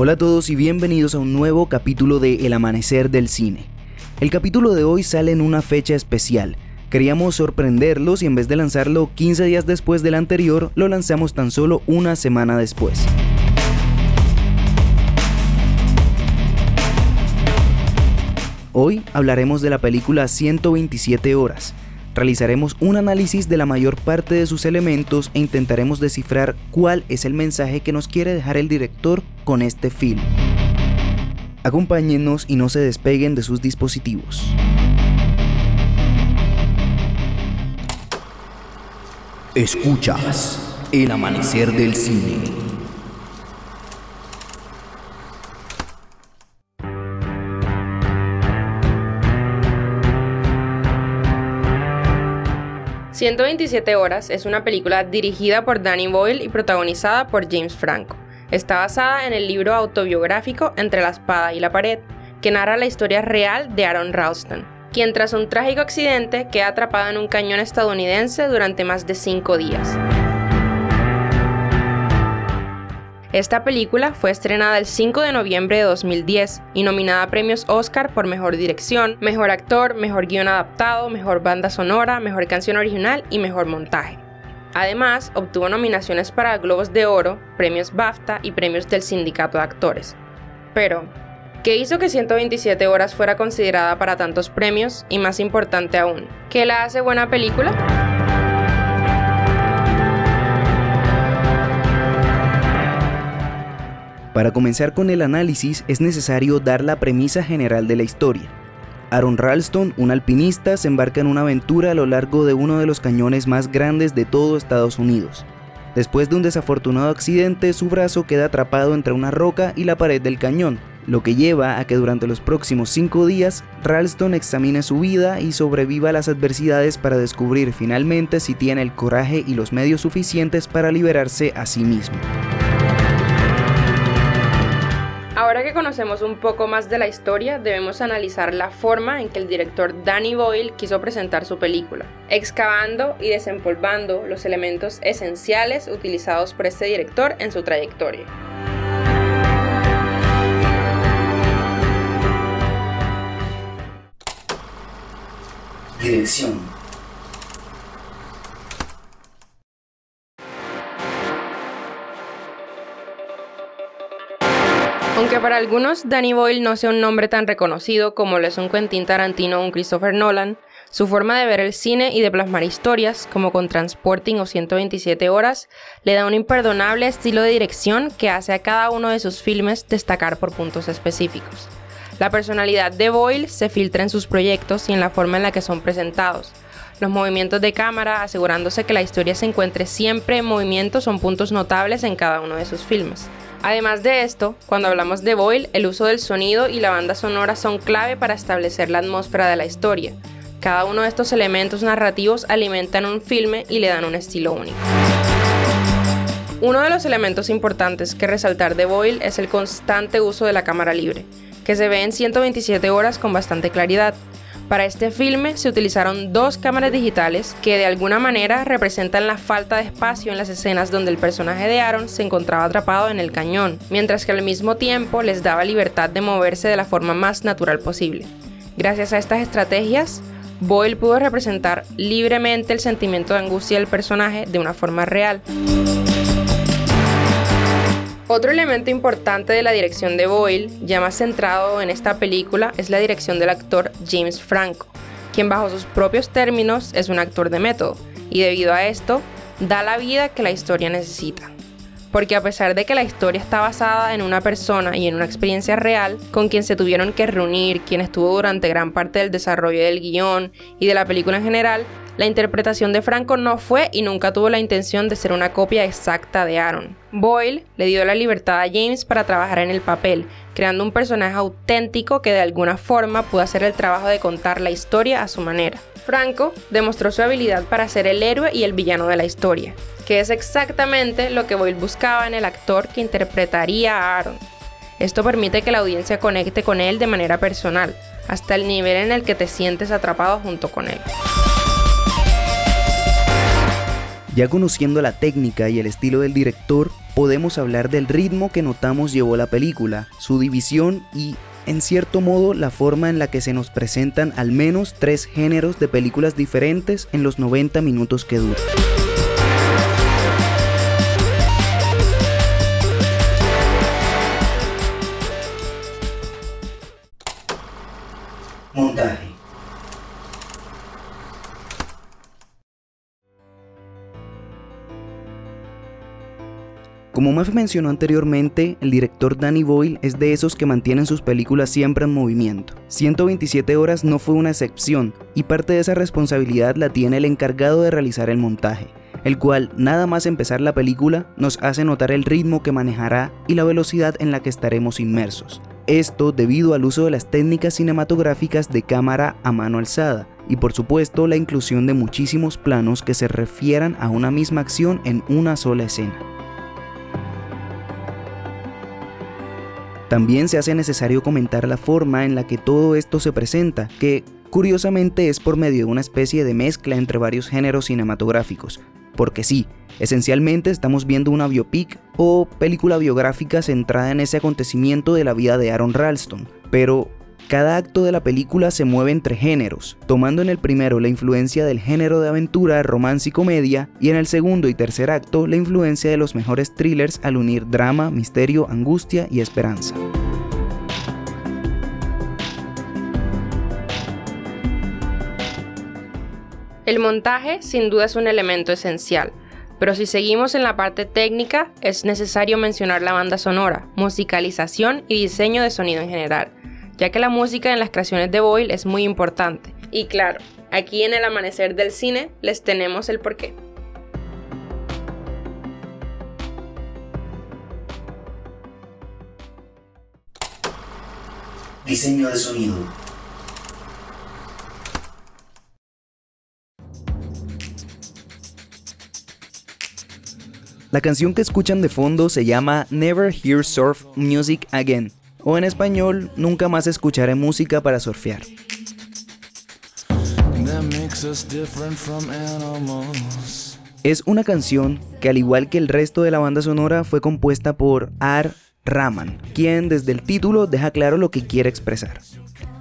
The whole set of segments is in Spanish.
Hola a todos y bienvenidos a un nuevo capítulo de El Amanecer del Cine. El capítulo de hoy sale en una fecha especial. Queríamos sorprenderlos y en vez de lanzarlo 15 días después del anterior, lo lanzamos tan solo una semana después. Hoy hablaremos de la película 127 horas, Realizaremos un análisis de la mayor parte de sus elementos e intentaremos descifrar cuál es el mensaje que nos quiere dejar el director con este film. Acompáñennos y no se despeguen de sus dispositivos. Escuchas el amanecer del cine. 127 horas es una película dirigida por Danny Boyle y protagonizada por James Franco. Está basada en el libro autobiográfico Entre la espada y la pared, que narra la historia real de Aaron Ralston, quien tras un trágico accidente queda atrapado en un cañón estadounidense durante más de cinco días. Esta película fue estrenada el 5 de noviembre de 2010 y nominada a premios Oscar por Mejor Dirección, Mejor Actor, Mejor Guión Adaptado, Mejor Banda Sonora, Mejor Canción Original y Mejor Montaje. Además, obtuvo nominaciones para Globos de Oro, premios BAFTA y premios del Sindicato de Actores. Pero, ¿qué hizo que 127 horas fuera considerada para tantos premios? Y más importante aún, ¿qué la hace buena película? Para comenzar con el análisis es necesario dar la premisa general de la historia. Aaron Ralston, un alpinista, se embarca en una aventura a lo largo de uno de los cañones más grandes de todo Estados Unidos. Después de un desafortunado accidente, su brazo queda atrapado entre una roca y la pared del cañón, lo que lleva a que durante los próximos cinco días Ralston examine su vida y sobreviva a las adversidades para descubrir finalmente si tiene el coraje y los medios suficientes para liberarse a sí mismo. Ahora que conocemos un poco más de la historia, debemos analizar la forma en que el director Danny Boyle quiso presentar su película, excavando y desempolvando los elementos esenciales utilizados por este director en su trayectoria. Dirección Aunque para algunos Danny Boyle no sea un nombre tan reconocido como lo es un Quentin Tarantino o un Christopher Nolan, su forma de ver el cine y de plasmar historias, como con Transporting o 127 horas, le da un imperdonable estilo de dirección que hace a cada uno de sus filmes destacar por puntos específicos. La personalidad de Boyle se filtra en sus proyectos y en la forma en la que son presentados. Los movimientos de cámara, asegurándose que la historia se encuentre siempre en movimiento, son puntos notables en cada uno de sus filmes. Además de esto, cuando hablamos de Boyle, el uso del sonido y la banda sonora son clave para establecer la atmósfera de la historia. Cada uno de estos elementos narrativos alimentan un filme y le dan un estilo único. Uno de los elementos importantes que resaltar de Boyle es el constante uso de la cámara libre, que se ve en 127 horas con bastante claridad. Para este filme se utilizaron dos cámaras digitales que de alguna manera representan la falta de espacio en las escenas donde el personaje de Aaron se encontraba atrapado en el cañón, mientras que al mismo tiempo les daba libertad de moverse de la forma más natural posible. Gracias a estas estrategias, Boyle pudo representar libremente el sentimiento de angustia del personaje de una forma real. Otro elemento importante de la dirección de Boyle, ya más centrado en esta película, es la dirección del actor James Franco, quien bajo sus propios términos es un actor de método, y debido a esto, da la vida que la historia necesita. Porque a pesar de que la historia está basada en una persona y en una experiencia real, con quien se tuvieron que reunir, quien estuvo durante gran parte del desarrollo del guion y de la película en general, la interpretación de Franco no fue y nunca tuvo la intención de ser una copia exacta de Aaron. Boyle le dio la libertad a James para trabajar en el papel, creando un personaje auténtico que de alguna forma pudo hacer el trabajo de contar la historia a su manera. Franco demostró su habilidad para ser el héroe y el villano de la historia, que es exactamente lo que Boyle buscaba en el actor que interpretaría a Aaron. Esto permite que la audiencia conecte con él de manera personal, hasta el nivel en el que te sientes atrapado junto con él. Ya conociendo la técnica y el estilo del director, podemos hablar del ritmo que notamos llevó la película, su división y, en cierto modo, la forma en la que se nos presentan al menos tres géneros de películas diferentes en los 90 minutos que duran. Como Maf mencionó anteriormente, el director Danny Boyle es de esos que mantienen sus películas siempre en movimiento. 127 horas no fue una excepción, y parte de esa responsabilidad la tiene el encargado de realizar el montaje, el cual, nada más empezar la película, nos hace notar el ritmo que manejará y la velocidad en la que estaremos inmersos. Esto debido al uso de las técnicas cinematográficas de cámara a mano alzada, y por supuesto la inclusión de muchísimos planos que se refieran a una misma acción en una sola escena. También se hace necesario comentar la forma en la que todo esto se presenta, que curiosamente es por medio de una especie de mezcla entre varios géneros cinematográficos. Porque sí, esencialmente estamos viendo una biopic o película biográfica centrada en ese acontecimiento de la vida de Aaron Ralston, pero cada acto de la película se mueve entre géneros, tomando en el primero la influencia del género de aventura, romance y comedia, y en el segundo y tercer acto la influencia de los mejores thrillers al unir drama, misterio, angustia y esperanza. El montaje sin duda es un elemento esencial, pero si seguimos en la parte técnica es necesario mencionar la banda sonora, musicalización y diseño de sonido en general ya que la música en las creaciones de Boyle es muy importante. Y claro, aquí en el amanecer del cine les tenemos el porqué. Diseño de sonido. La canción que escuchan de fondo se llama Never Hear Surf Music Again o en español, nunca más escucharé música para surfear. Es una canción que al igual que el resto de la banda sonora fue compuesta por Ar Rahman, quien desde el título deja claro lo que quiere expresar.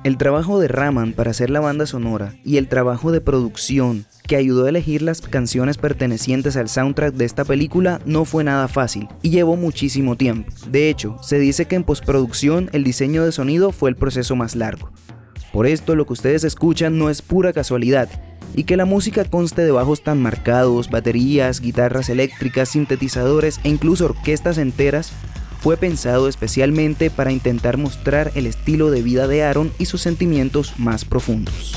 El trabajo de Rahman para hacer la banda sonora y el trabajo de producción que ayudó a elegir las canciones pertenecientes al soundtrack de esta película no fue nada fácil y llevó muchísimo tiempo. De hecho, se dice que en postproducción el diseño de sonido fue el proceso más largo. Por esto lo que ustedes escuchan no es pura casualidad, y que la música conste de bajos tan marcados, baterías, guitarras eléctricas, sintetizadores e incluso orquestas enteras, fue pensado especialmente para intentar mostrar el estilo de vida de Aaron y sus sentimientos más profundos.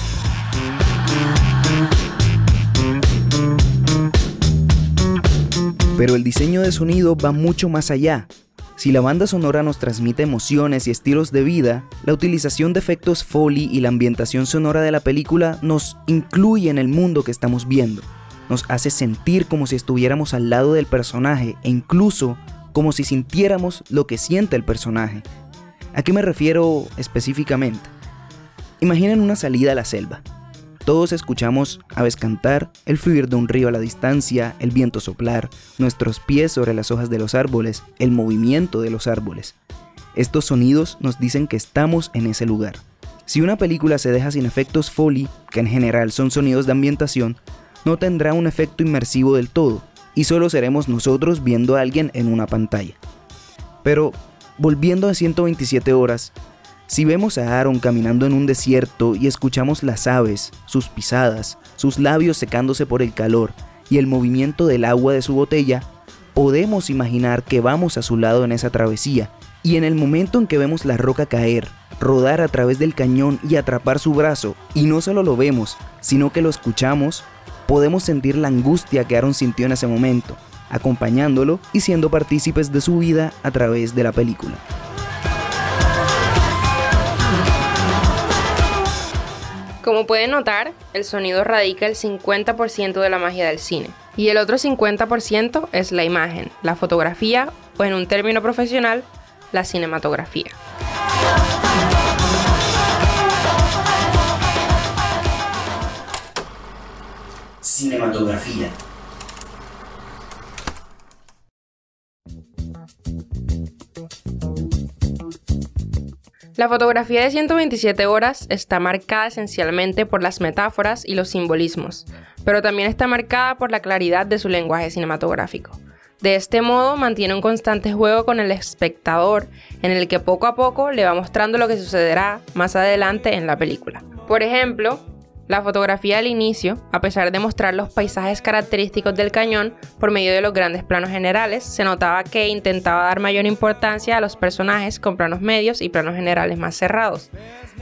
Pero el diseño de sonido va mucho más allá. Si la banda sonora nos transmite emociones y estilos de vida, la utilización de efectos Foley y la ambientación sonora de la película nos incluye en el mundo que estamos viendo. Nos hace sentir como si estuviéramos al lado del personaje e incluso como si sintiéramos lo que siente el personaje. ¿A qué me refiero específicamente? Imaginen una salida a la selva. Todos escuchamos aves cantar, el fluir de un río a la distancia, el viento soplar, nuestros pies sobre las hojas de los árboles, el movimiento de los árboles. Estos sonidos nos dicen que estamos en ese lugar. Si una película se deja sin efectos Foley, que en general son sonidos de ambientación, no tendrá un efecto inmersivo del todo, y solo seremos nosotros viendo a alguien en una pantalla. Pero, volviendo a 127 horas, si vemos a Aaron caminando en un desierto y escuchamos las aves, sus pisadas, sus labios secándose por el calor y el movimiento del agua de su botella, podemos imaginar que vamos a su lado en esa travesía, y en el momento en que vemos la roca caer, rodar a través del cañón y atrapar su brazo, y no solo lo vemos, sino que lo escuchamos, podemos sentir la angustia que Aaron sintió en ese momento, acompañándolo y siendo partícipes de su vida a través de la película. Como pueden notar, el sonido radica el 50% de la magia del cine y el otro 50% es la imagen, la fotografía o en un término profesional, la cinematografía. Cinematografía. La fotografía de 127 horas está marcada esencialmente por las metáforas y los simbolismos, pero también está marcada por la claridad de su lenguaje cinematográfico. De este modo mantiene un constante juego con el espectador en el que poco a poco le va mostrando lo que sucederá más adelante en la película. Por ejemplo, la fotografía al inicio, a pesar de mostrar los paisajes característicos del cañón por medio de los grandes planos generales, se notaba que intentaba dar mayor importancia a los personajes con planos medios y planos generales más cerrados.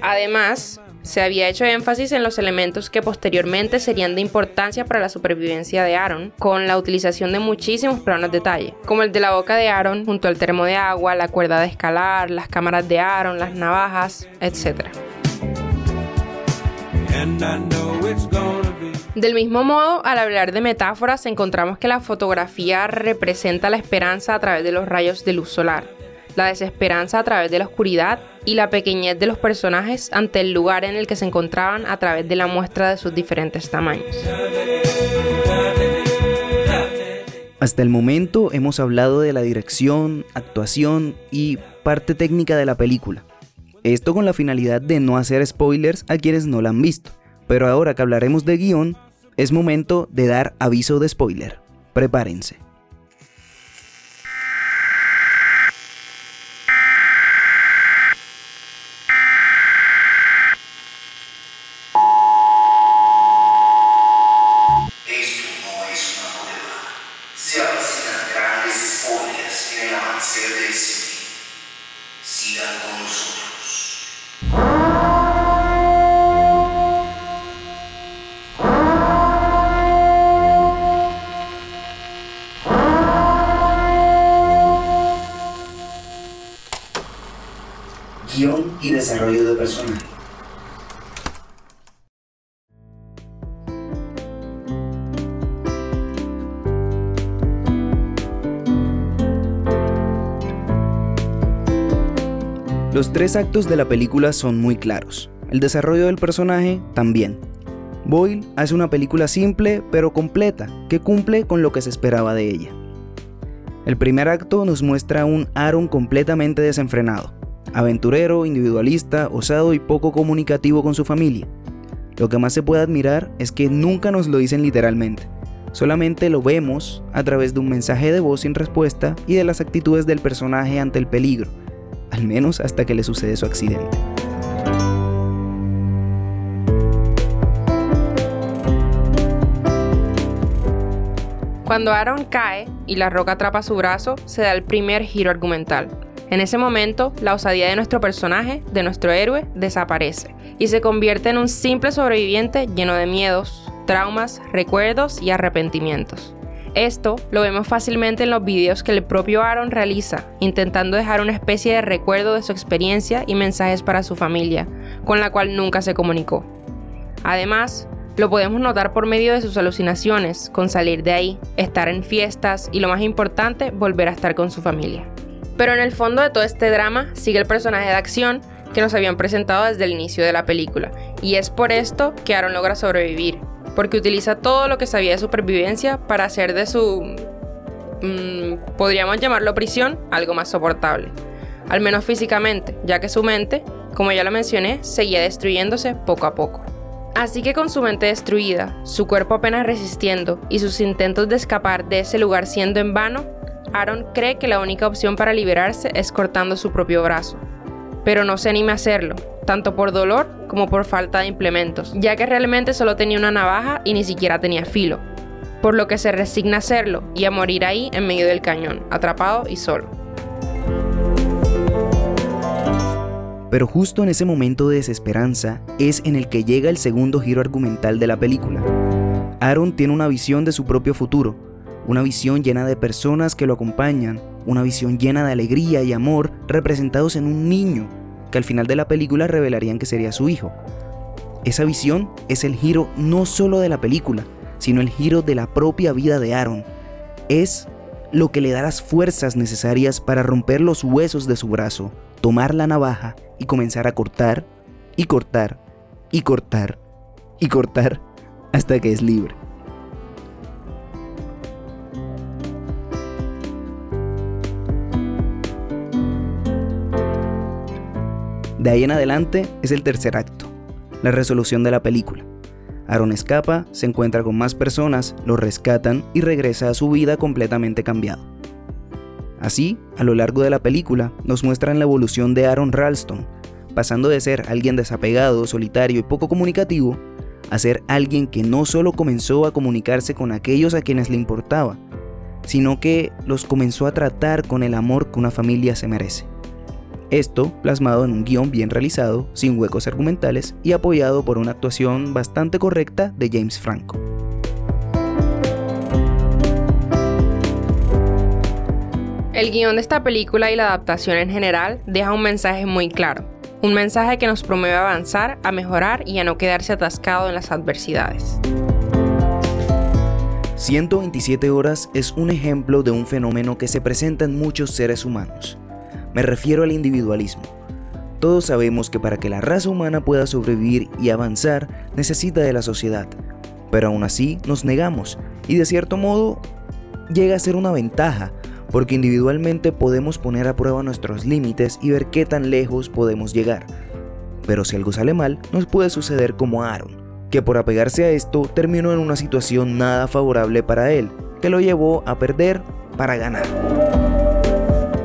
Además, se había hecho énfasis en los elementos que posteriormente serían de importancia para la supervivencia de Aaron, con la utilización de muchísimos planos detalle, como el de la boca de Aaron junto al termo de agua, la cuerda de escalar, las cámaras de Aaron, las navajas, etc. Del mismo modo, al hablar de metáforas, encontramos que la fotografía representa la esperanza a través de los rayos de luz solar la desesperanza a través de la oscuridad y la pequeñez de los personajes ante el lugar en el que se encontraban a través de la muestra de sus diferentes tamaños. Hasta el momento hemos hablado de la dirección, actuación y parte técnica de la película. Esto con la finalidad de no hacer spoilers a quienes no la han visto. Pero ahora que hablaremos de guion, es momento de dar aviso de spoiler. Prepárense. Los tres actos de la película son muy claros. El desarrollo del personaje también. Boyle hace una película simple pero completa que cumple con lo que se esperaba de ella. El primer acto nos muestra un Aaron completamente desenfrenado, aventurero, individualista, osado y poco comunicativo con su familia. Lo que más se puede admirar es que nunca nos lo dicen literalmente, solamente lo vemos a través de un mensaje de voz sin respuesta y de las actitudes del personaje ante el peligro, al menos hasta que le sucede su accidente. Cuando Aaron cae y la roca atrapa su brazo, se da el primer giro argumental. En ese momento, la osadía de nuestro personaje, de nuestro héroe, desaparece y se convierte en un simple sobreviviente lleno de miedos, traumas, recuerdos y arrepentimientos. Esto lo vemos fácilmente en los videos que el propio Aaron realiza, intentando dejar una especie de recuerdo de su experiencia y mensajes para su familia, con la cual nunca se comunicó. Además, lo podemos notar por medio de sus alucinaciones, con salir de ahí, estar en fiestas y lo más importante, volver a estar con su familia. Pero en el fondo de todo este drama sigue el personaje de acción que nos habían presentado desde el inicio de la película. Y es por esto que Aaron logra sobrevivir, porque utiliza todo lo que sabía de supervivencia para hacer de su, mm, podríamos llamarlo prisión, algo más soportable. Al menos físicamente, ya que su mente, como ya lo mencioné, seguía destruyéndose poco a poco. Así que con su mente destruida, su cuerpo apenas resistiendo y sus intentos de escapar de ese lugar siendo en vano, Aaron cree que la única opción para liberarse es cortando su propio brazo, pero no se anima a hacerlo, tanto por dolor como por falta de implementos, ya que realmente solo tenía una navaja y ni siquiera tenía filo, por lo que se resigna a hacerlo y a morir ahí en medio del cañón, atrapado y solo. Pero justo en ese momento de desesperanza es en el que llega el segundo giro argumental de la película. Aaron tiene una visión de su propio futuro, una visión llena de personas que lo acompañan, una visión llena de alegría y amor representados en un niño, que al final de la película revelarían que sería su hijo. Esa visión es el giro no solo de la película, sino el giro de la propia vida de Aaron. Es lo que le da las fuerzas necesarias para romper los huesos de su brazo, tomar la navaja y comenzar a cortar y cortar y cortar y cortar hasta que es libre. De ahí en adelante es el tercer acto, la resolución de la película. Aaron escapa, se encuentra con más personas, lo rescatan y regresa a su vida completamente cambiado. Así, a lo largo de la película, nos muestran la evolución de Aaron Ralston, pasando de ser alguien desapegado, solitario y poco comunicativo, a ser alguien que no solo comenzó a comunicarse con aquellos a quienes le importaba, sino que los comenzó a tratar con el amor que una familia se merece. Esto plasmado en un guion bien realizado, sin huecos argumentales y apoyado por una actuación bastante correcta de James Franco. El guion de esta película y la adaptación en general deja un mensaje muy claro. Un mensaje que nos promueve a avanzar, a mejorar y a no quedarse atascado en las adversidades. 127 horas es un ejemplo de un fenómeno que se presenta en muchos seres humanos. Me refiero al individualismo. Todos sabemos que para que la raza humana pueda sobrevivir y avanzar necesita de la sociedad, pero aún así nos negamos y de cierto modo llega a ser una ventaja porque individualmente podemos poner a prueba nuestros límites y ver qué tan lejos podemos llegar. Pero si algo sale mal, nos puede suceder como Aaron, que por apegarse a esto terminó en una situación nada favorable para él, que lo llevó a perder para ganar.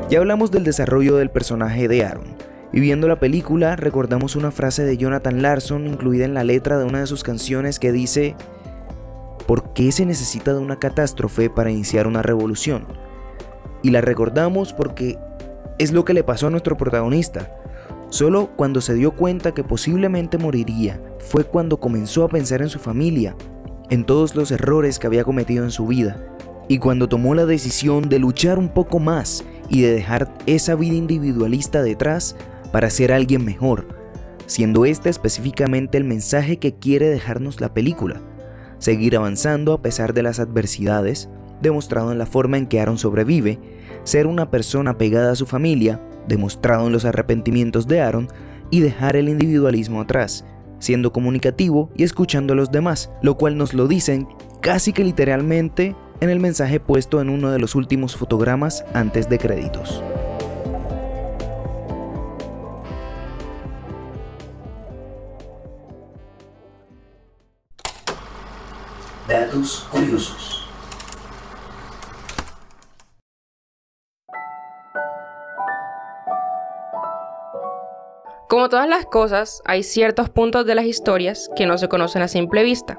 Ya hablamos del desarrollo del personaje de Aaron, y viendo la película recordamos una frase de Jonathan Larson incluida en la letra de una de sus canciones que dice, ¿por qué se necesita de una catástrofe para iniciar una revolución? y la recordamos porque es lo que le pasó a nuestro protagonista. Solo cuando se dio cuenta que posiblemente moriría fue cuando comenzó a pensar en su familia, en todos los errores que había cometido en su vida, y cuando tomó la decisión de luchar un poco más y de dejar esa vida individualista detrás para ser alguien mejor, siendo este específicamente el mensaje que quiere dejarnos la película, seguir avanzando a pesar de las adversidades, demostrado en la forma en que Aaron sobrevive, ser una persona pegada a su familia, demostrado en los arrepentimientos de Aaron, y dejar el individualismo atrás, siendo comunicativo y escuchando a los demás, lo cual nos lo dicen casi que literalmente en el mensaje puesto en uno de los últimos fotogramas antes de créditos. Datos curiosos. Como todas las cosas, hay ciertos puntos de las historias que no se conocen a simple vista.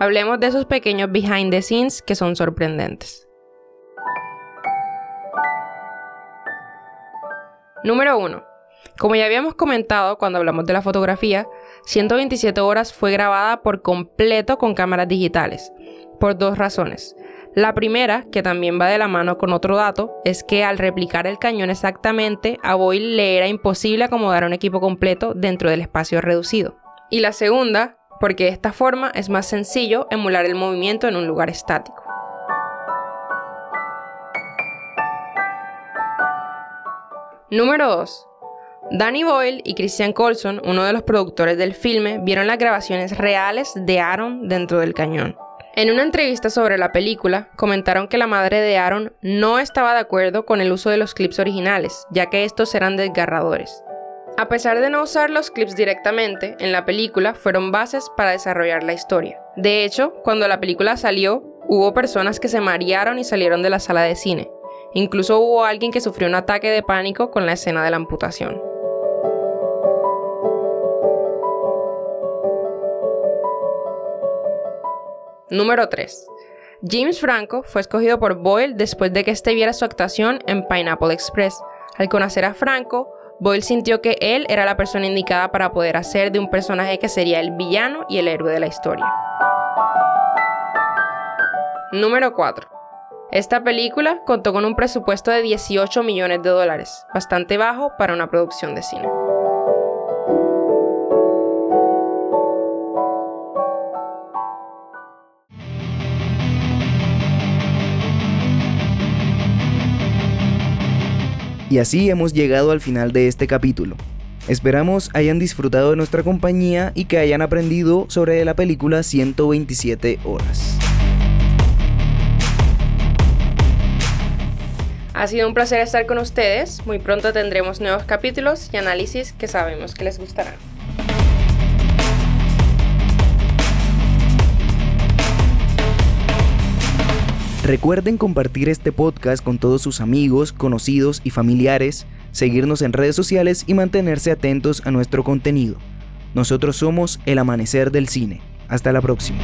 Hablemos de esos pequeños behind the scenes que son sorprendentes. Número 1. Como ya habíamos comentado cuando hablamos de la fotografía, 127 horas fue grabada por completo con cámaras digitales, por dos razones. La primera, que también va de la mano con otro dato, es que al replicar el cañón exactamente, a Boyle le era imposible acomodar un equipo completo dentro del espacio reducido. Y la segunda, porque de esta forma es más sencillo emular el movimiento en un lugar estático. Número 2. Danny Boyle y Christian Colson, uno de los productores del filme, vieron las grabaciones reales de Aaron dentro del cañón. En una entrevista sobre la película, comentaron que la madre de Aaron no estaba de acuerdo con el uso de los clips originales, ya que estos eran desgarradores. A pesar de no usar los clips directamente, en la película fueron bases para desarrollar la historia. De hecho, cuando la película salió, hubo personas que se marearon y salieron de la sala de cine. Incluso hubo alguien que sufrió un ataque de pánico con la escena de la amputación. Número 3. James Franco fue escogido por Boyle después de que éste viera su actuación en Pineapple Express. Al conocer a Franco, Boyle sintió que él era la persona indicada para poder hacer de un personaje que sería el villano y el héroe de la historia. Número 4. Esta película contó con un presupuesto de 18 millones de dólares, bastante bajo para una producción de cine. Y así hemos llegado al final de este capítulo. Esperamos hayan disfrutado de nuestra compañía y que hayan aprendido sobre la película 127 horas. Ha sido un placer estar con ustedes. Muy pronto tendremos nuevos capítulos y análisis que sabemos que les gustarán. Recuerden compartir este podcast con todos sus amigos, conocidos y familiares, seguirnos en redes sociales y mantenerse atentos a nuestro contenido. Nosotros somos El Amanecer del Cine. Hasta la próxima.